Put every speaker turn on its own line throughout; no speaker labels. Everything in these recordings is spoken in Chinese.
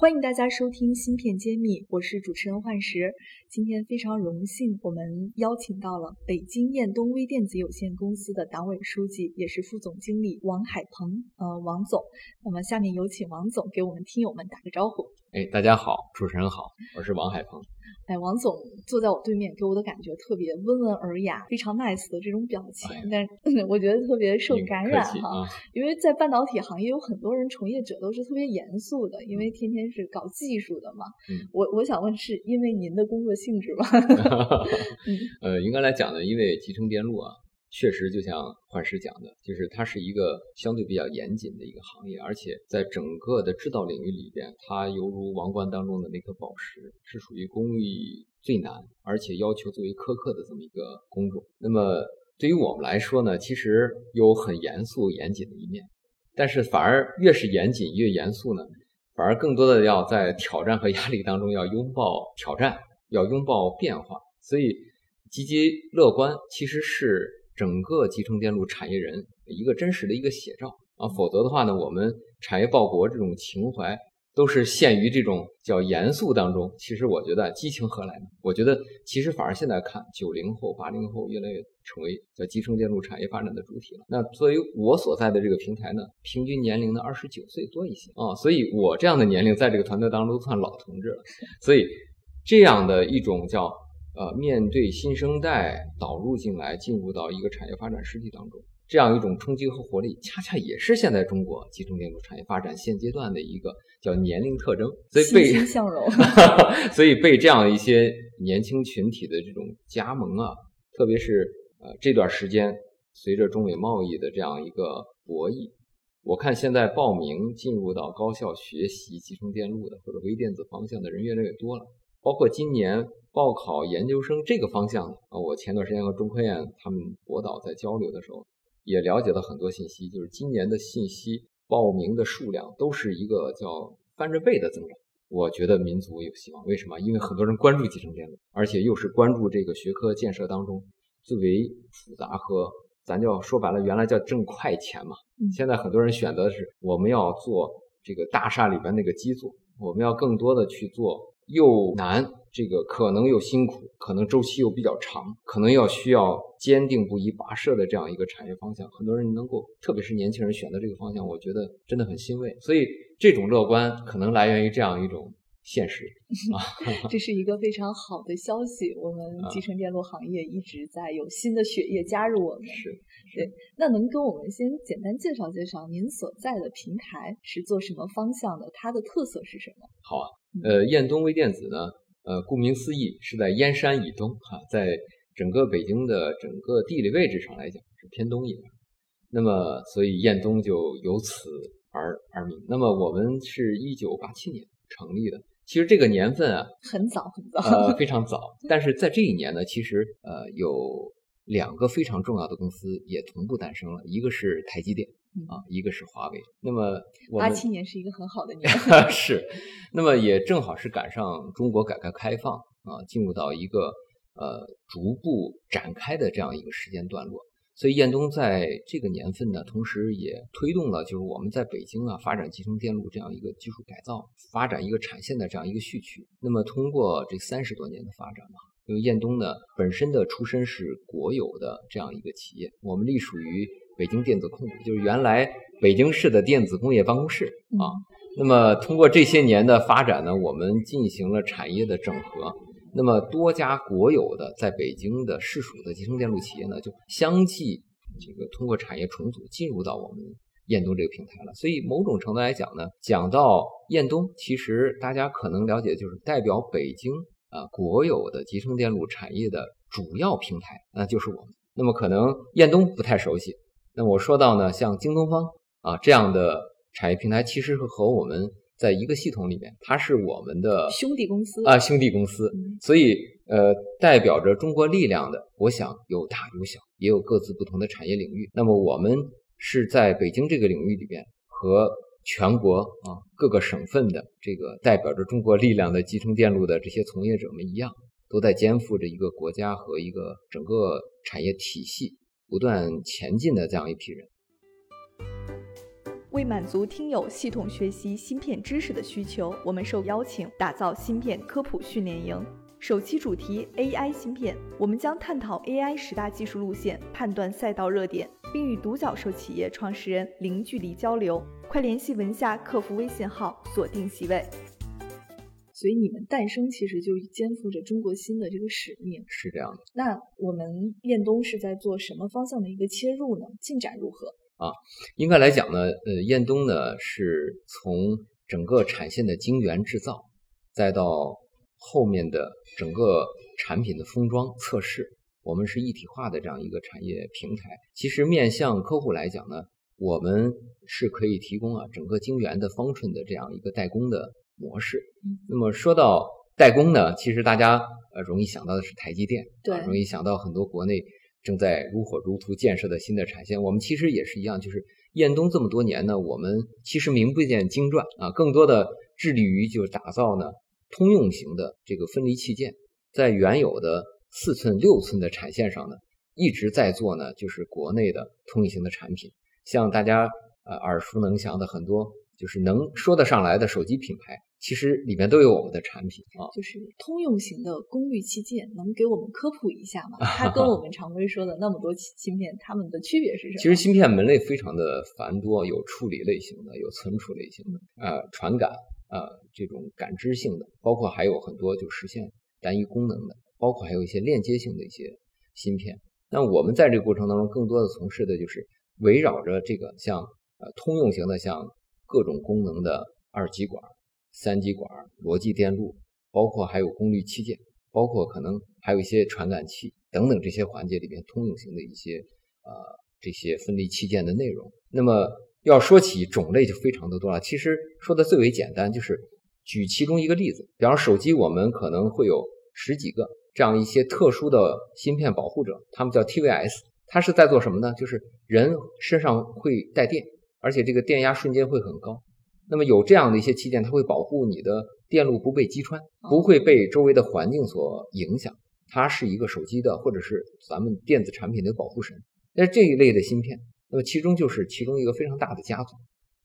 欢迎大家收听《芯片揭秘》，我是主持人幻石。今天非常荣幸，我们邀请到了北京燕东微电子有限公司的党委书记，也是副总经理王海鹏。呃，王总，那么下面有请王总给我们听友们打个招呼。
哎，大家好，主持人好，我是王海鹏。
哎，王总坐在我对面，给我的感觉特别温文尔雅，非常 nice 的这种表情，但是 我觉得特别受感染哈。因为在半导体行业有很多人从业者都是特别严肃的，因为天天是搞技术的嘛。我我想问，是因为您的工作性质吗？
呃，应该来讲呢，因为集成电路啊。确实，就像幻师讲的，就是它是一个相对比较严谨的一个行业，而且在整个的制造领域里边，它犹如王冠当中的那颗宝石，是属于工艺最难，而且要求最为苛刻的这么一个工种。那么对于我们来说呢，其实有很严肃严谨的一面，但是反而越是严谨越严肃呢，反而更多的要在挑战和压力当中要拥抱挑战，要拥抱变化。所以积极乐观其实是。整个集成电路产业人一个真实的一个写照啊，否则的话呢，我们产业报国这种情怀都是陷于这种叫严肃当中。其实我觉得激情何来呢？我觉得其实反而现在看九零后、八零后越来越成为叫集成电路产业发展的主体了。那作为我所在的这个平台呢，平均年龄呢二十九岁多一些啊，所以我这样的年龄在这个团队当中都算老同志了。所以这样的一种叫。呃，面对新生代导入进来，进入到一个产业发展实体当中，这样一种冲击和活力，恰恰也是现在中国集成电路产业发展现阶段的一个叫年龄特征。所以被 所以被这样一些年轻群体的这种加盟啊，特别是呃这段时间，随着中美贸易的这样一个博弈，我看现在报名进入到高校学习集成电路的或者微电子方向的人越来越多了，包括今年。报考研究生这个方向呢啊，我前段时间和中科院他们博导在交流的时候，也了解到很多信息，就是今年的信息报名的数量都是一个叫翻着倍的增长。我觉得民族有希望，为什么？因为很多人关注集成电路，而且又是关注这个学科建设当中最为复杂和咱叫说白了，原来叫挣快钱嘛。现在很多人选择的是我们要做这个大厦里边那个基座，我们要更多的去做又难。这个可能又辛苦，可能周期又比较长，可能要需要坚定不移跋涉的这样一个产业方向，很多人能够，特别是年轻人选择这个方向，我觉得真的很欣慰。所以这种乐观可能来源于这样一种现实 啊，
这是一个非常好的消息。我们集成电路行业一直在有新的血液加入我们，
是
对。那能跟我们先简单介绍介绍您所在的平台是做什么方向的？它的特色是什么？
好啊，呃，燕东微电子呢？呃，顾名思义，是在燕山以东，哈，在整个北京的整个地理位置上来讲是偏东一点。那么，所以燕东就由此而而名。那么，我们是一九八七年成立的，其实这个年份啊，
很早很早，
呃，非常早。但是在这一年呢，其实呃，有两个非常重要的公司也同步诞生了，一个是台积电。啊，一个是华为。那么，
八七年是一个很好的年，
是。那么也正好是赶上中国改革开放啊，进入到一个呃逐步展开的这样一个时间段落。所以燕东在这个年份呢，同时也推动了就是我们在北京啊发展集成电路这样一个技术改造，发展一个产线的这样一个序曲。那么通过这三十多年的发展嘛，因为燕东呢本身的出身是国有的这样一个企业，我们隶属于。北京电子控股就是原来北京市的电子工业办公室啊。那么通过这些年的发展呢，我们进行了产业的整合。那么多家国有的在北京的市属的集成电路企业呢，就相继这个通过产业重组进入到我们燕东这个平台了。所以某种程度来讲呢，讲到燕东，其实大家可能了解就是代表北京啊国有的集成电路产业的主要平台，那就是我们。那么可能燕东不太熟悉。那我说到呢，像京东方啊这样的产业平台，其实是和我们在一个系统里面，它是我们的
兄弟公司
啊，兄弟公司。所以呃，代表着中国力量的，我想有大有小，也有各自不同的产业领域。那么我们是在北京这个领域里边，和全国啊各个省份的这个代表着中国力量的集成电路的这些从业者们一样，都在肩负着一个国家和一个整个产业体系不断前进的这样一批人。
为满足听友系统学习芯片知识的需求，我们受邀请打造芯片科普训练营。首期主题 AI 芯片，我们将探讨 AI 十大技术路线，判断赛道热点，并与独角兽企业创始人零距离交流。快联系文下客服微信号，锁定席位。所以你们诞生其实就肩负着中国芯的这个使命，
是这样的。
那我们燕东是在做什么方向的一个切入呢？进展如何？
啊，应该来讲呢，呃，燕东呢是从整个产线的晶圆制造，再到后面的整个产品的封装测试，我们是一体化的这样一个产业平台。其实面向客户来讲呢，我们是可以提供啊整个晶圆的方寸的这样一个代工的模式。那么说到代工呢，其实大家呃容易想到的是台积电，
对，
容易想到很多国内。正在如火如荼建设的新的产线，我们其实也是一样，就是燕东这么多年呢，我们其实名不见经传啊，更多的致力于就是打造呢通用型的这个分离器件，在原有的四寸、六寸的产线上呢，一直在做呢，就是国内的通用型的产品，像大家呃耳熟能详的很多，就是能说得上来的手机品牌。其实里面都有我们的产品啊，
就是通用型的功率器件，能给我们科普一下吗？它跟我们常规说的那么多芯片，它们的区别是什么？
其实芯片门类非常的繁多，有处理类型的，有存储类型的，呃，传感，呃，这种感知性的，包括还有很多就实现单一功能的，包括还有一些链接性的一些芯片。那我们在这个过程当中，更多的从事的就是围绕着这个像呃通用型的，像各种功能的二极管。三极管、逻辑电路，包括还有功率器件，包括可能还有一些传感器等等这些环节里边通用型的一些呃这些分离器件的内容。那么要说起种类就非常的多了。其实说的最为简单，就是举其中一个例子，比方手机，我们可能会有十几个这样一些特殊的芯片保护者，他们叫 TVS，它是在做什么呢？就是人身上会带电，而且这个电压瞬间会很高。那么有这样的一些器件，它会保护你的电路不被击穿，不会被周围的环境所影响。它是一个手机的或者是咱们电子产品的保护神。那这一类的芯片，那么其中就是其中一个非常大的家族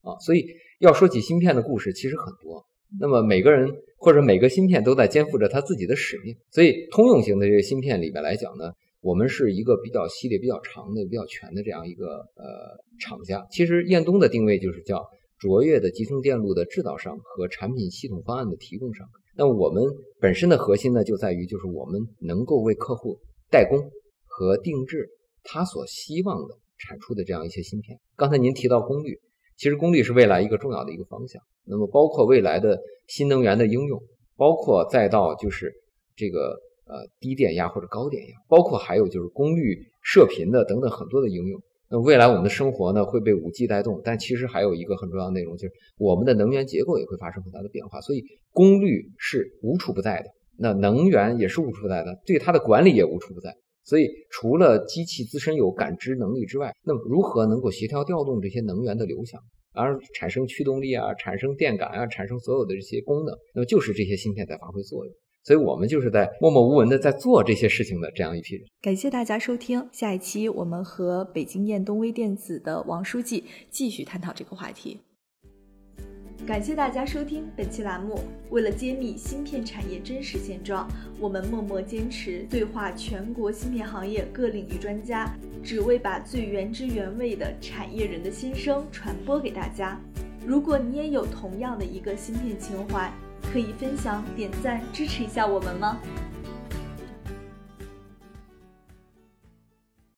啊。所以要说起芯片的故事，其实很多。那么每个人或者每个芯片都在肩负着他自己的使命。所以通用型的这个芯片里面来讲呢，我们是一个比较系列比较长的、比较全的这样一个呃厂家。其实燕东的定位就是叫。卓越的集成电路的制造商和产品系统方案的提供商，那我们本身的核心呢，就在于就是我们能够为客户代工和定制他所希望的产出的这样一些芯片。刚才您提到功率，其实功率是未来一个重要的一个方向。那么包括未来的新能源的应用，包括再到就是这个呃低电压或者高电压，包括还有就是功率射频的等等很多的应用。那未来我们的生活呢会被五 G 带动，但其实还有一个很重要的内容，就是我们的能源结构也会发生很大的变化。所以功率是无处不在的，那能源也是无处不在的，对它的管理也无处不在。所以除了机器自身有感知能力之外，那么如何能够协调调动这些能源的流向，而产生驱动力啊，产生电感啊，产生所有的这些功能，那么就是这些芯片在发挥作用。所以我们就是在默默无闻的在做这些事情的这样一批人。
感谢大家收听，下一期我们和北京燕东微电子的王书记继续探讨这个话题。感谢大家收听本期栏目。为了揭秘芯片产业真实现状，我们默默坚持对话全国芯片行业各领域专家，只为把最原汁原味的产业人的心声传播给大家。如果你也有同样的一个芯片情怀，可以分享、点赞、支持一下我们吗？